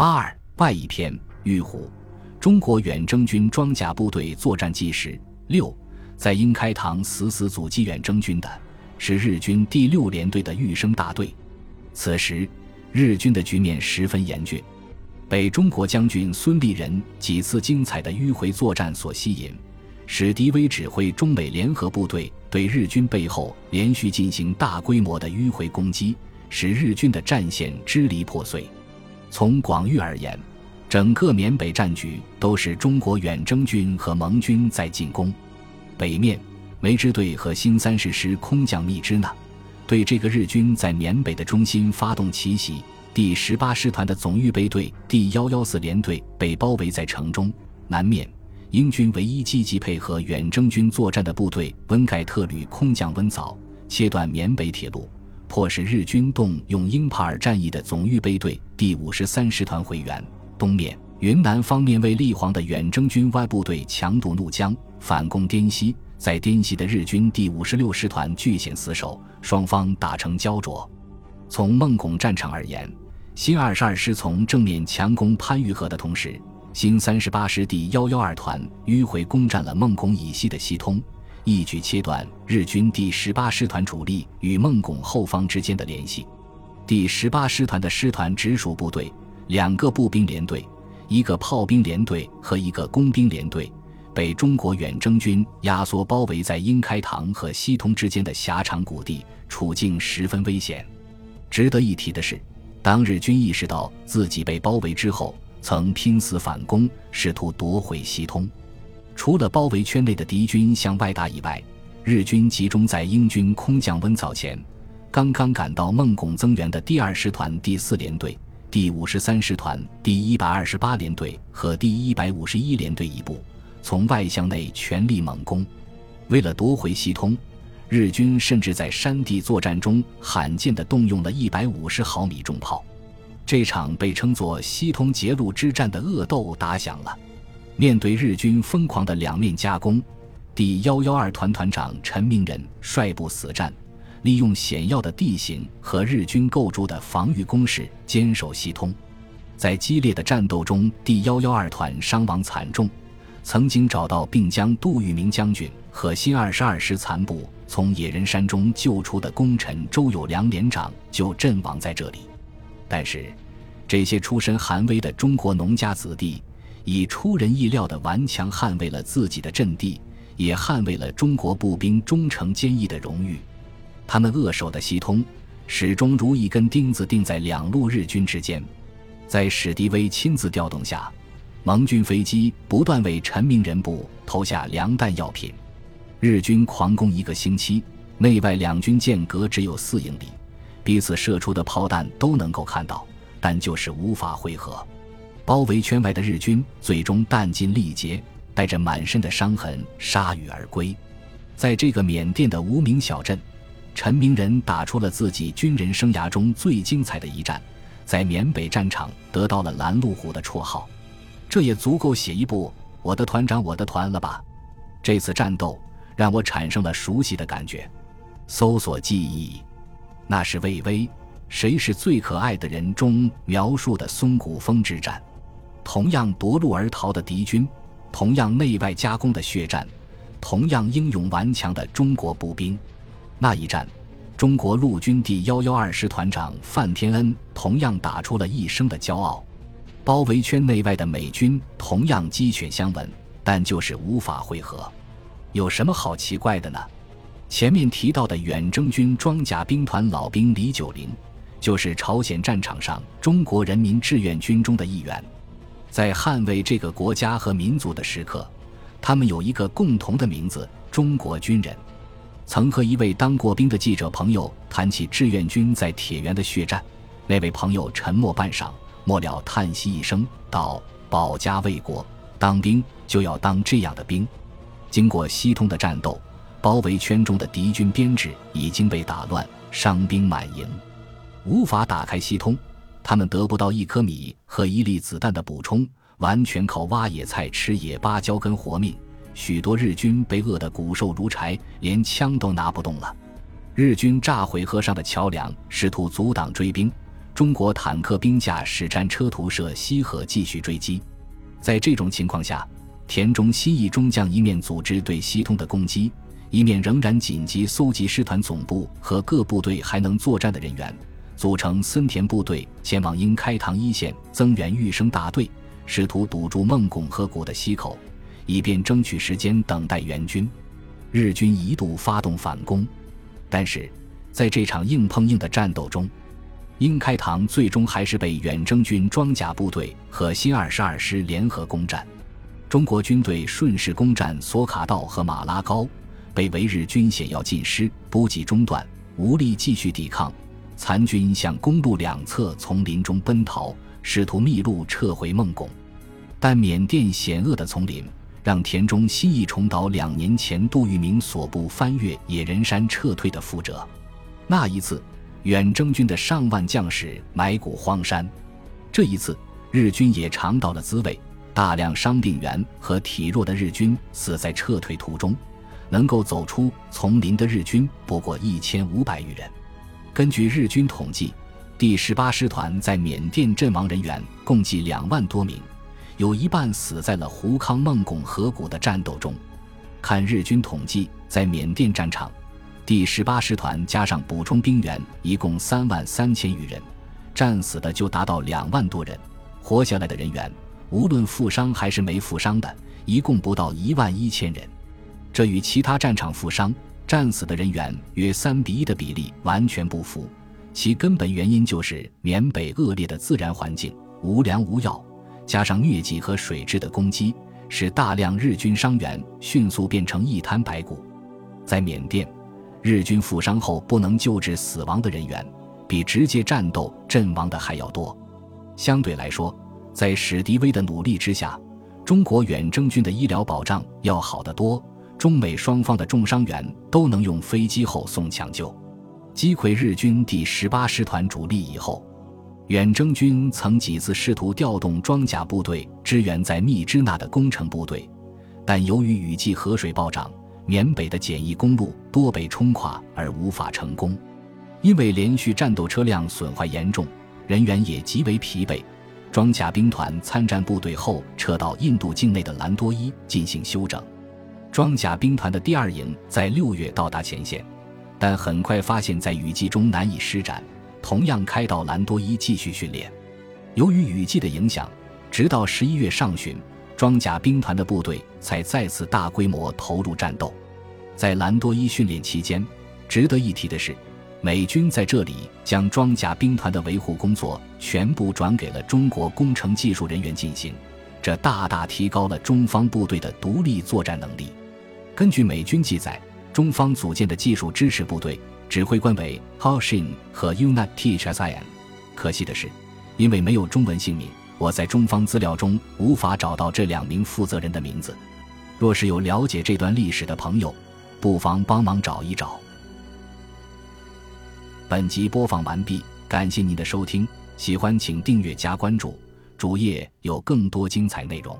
八二外一篇玉虎，中国远征军装甲部队作战纪实。六，在英开塘死死阻击远征军的是日军第六联队的玉生大队。此时，日军的局面十分严峻，被中国将军孙立人几次精彩的迂回作战所吸引，史迪威指挥中美联合部队对日军背后连续进行大规模的迂回攻击，使日军的战线支离破碎。从广域而言，整个缅北战局都是中国远征军和盟军在进攻。北面，梅支队和新三十师空降密支那，对这个日军在缅北的中心发动奇袭。第十八师团的总预备队第幺幺四联队被包围在城中。南面，英军唯一积极配合远征军作战的部队温盖特旅空降温早，切断缅北铁路。迫使日军动用英帕尔战役的总预备队第五十三师团回援。东面，云南方面为立煌的远征军外部队强渡怒江，反攻滇西。在滇西的日军第五十六师团据险死守，双方打成焦灼。从孟拱战场而言，新二十二师从正面强攻潘峪河的同时，新三十八师第幺幺二团迂回攻占了孟拱以西的西通。一举切断日军第十八师团主力与孟拱后方之间的联系。第十八师团的师团直属部队，两个步兵联队、一个炮兵联队和一个工兵联队，被中国远征军压缩包围在英开塘和西通之间的狭长谷地，处境十分危险。值得一提的是，当日军意识到自己被包围之后，曾拼死反攻，试图夺回西通。除了包围圈内的敌军向外打以外，日军集中在英军空降温早前，刚刚赶到孟拱增援的第二师团第四联队、第五十三师团第一百二十八联队和第一百五十一联队一部，从外向内全力猛攻。为了夺回西通，日军甚至在山地作战中罕见地动用了一百五十毫米重炮。这场被称作西通截路之战的恶斗打响了。面对日军疯狂的两面夹攻，第幺幺二团团长陈明仁率部死战，利用险要的地形和日军构筑的防御工事坚守西通。在激烈的战斗中，第幺幺二团伤亡惨重。曾经找到并将杜聿明将军和新二十二师残部从野人山中救出的功臣周友良连长就阵亡在这里。但是，这些出身寒微的中国农家子弟。以出人意料的顽强捍卫了自己的阵地，也捍卫了中国步兵忠诚坚毅的荣誉。他们扼守的西通，始终如一根钉子钉在两路日军之间。在史迪威亲自调动下，盟军飞机不断为陈明仁部投下粮弹药品。日军狂攻一个星期，内外两军间隔只有四英里，彼此射出的炮弹都能够看到，但就是无法汇合。包围圈外的日军最终弹尽力竭，带着满身的伤痕铩羽而归。在这个缅甸的无名小镇，陈明仁打出了自己军人生涯中最精彩的一战，在缅北战场得到了“拦路虎”的绰号。这也足够写一部《我的团长我的团》了吧？这次战斗让我产生了熟悉的感觉。搜索记忆，那是魏巍《谁是最可爱的人》中描述的松骨峰之战。同样夺路而逃的敌军，同样内外夹攻的血战，同样英勇顽强的中国步兵。那一战，中国陆军第幺幺二师团长范天恩同样打出了一生的骄傲。包围圈内外的美军同样鸡犬相闻，但就是无法会合。有什么好奇怪的呢？前面提到的远征军装甲兵团老兵李九龄，就是朝鲜战场上中国人民志愿军中的一员。在捍卫这个国家和民族的时刻，他们有一个共同的名字——中国军人。曾和一位当过兵的记者朋友谈起志愿军在铁原的血战，那位朋友沉默半晌，末了叹息一声，道：“保家卫国，当兵就要当这样的兵。”经过西通的战斗，包围圈中的敌军编制已经被打乱，伤兵满营，无法打开西通。他们得不到一颗米和一粒子弹的补充，完全靠挖野菜、吃野芭蕉根活命。许多日军被饿得骨瘦如柴，连枪都拿不动了。日军炸毁河上的桥梁，试图阻挡追兵。中国坦克兵架使战车图射西河继续追击。在这种情况下，田中新义中将一面组织对西通的攻击，一面仍然紧急搜集师团总部和各部队还能作战的人员，组成森田部队前往英开塘一线增援玉生大队，试图堵住孟拱河谷的西口，以便争取时间等待援军。日军一度发动反攻，但是在这场硬碰硬的战斗中，英开塘最终还是被远征军装甲部队和新二十二师联合攻占。中国军队顺势攻占索卡道和马拉高，被围日军险要尽失，补给中断，无力继续抵抗。残军向公路两侧丛林中奔逃，试图密路撤回孟拱，但缅甸险恶的丛林让田中新义重蹈两年前杜聿明所部翻越野人山撤退的覆辙。那一次，远征军的上万将士埋骨荒山；这一次，日军也尝到了滋味。大量伤病员和体弱的日军死在撤退途中，能够走出丛林的日军不过一千五百余人。根据日军统计，第十八师团在缅甸阵亡人员共计两万多名，有一半死在了胡康孟拱河谷的战斗中。看日军统计，在缅甸战场，第十八师团加上补充兵员一共三万三千余人，战死的就达到两万多人，活下来的人员。无论负伤还是没负伤的，一共不到一万一千人，这与其他战场负伤、战死的人员约三比一的比例完全不符。其根本原因就是缅北恶劣的自然环境，无粮无药，加上疟疾和水质的攻击，使大量日军伤员迅速变成一滩白骨。在缅甸，日军负伤后不能救治死亡的人员，比直接战斗阵亡的还要多。相对来说。在史迪威的努力之下，中国远征军的医疗保障要好得多。中美双方的重伤员都能用飞机后送抢救。击溃日军第十八师团主力以后，远征军曾几次试图调动装甲部队支援在密支那的工程部队，但由于雨季河水暴涨，缅北的简易公路多被冲垮而无法成功。因为连续战斗车辆损坏严重，人员也极为疲惫。装甲兵团参战部队后撤到印度境内的兰多伊进行休整。装甲兵团的第二营在六月到达前线，但很快发现，在雨季中难以施展，同样开到兰多伊继续训练。由于雨季的影响，直到十一月上旬，装甲兵团的部队才再次大规模投入战斗。在兰多伊训练期间，值得一提的是。美军在这里将装甲兵团的维护工作全部转给了中国工程技术人员进行，这大大提高了中方部队的独立作战能力。根据美军记载，中方组建的技术支持部队指挥官为 Haoshin 和 Unat THSIN。可惜的是，因为没有中文姓名，我在中方资料中无法找到这两名负责人的名字。若是有了解这段历史的朋友，不妨帮忙找一找。本集播放完毕，感谢您的收听，喜欢请订阅加关注，主页有更多精彩内容。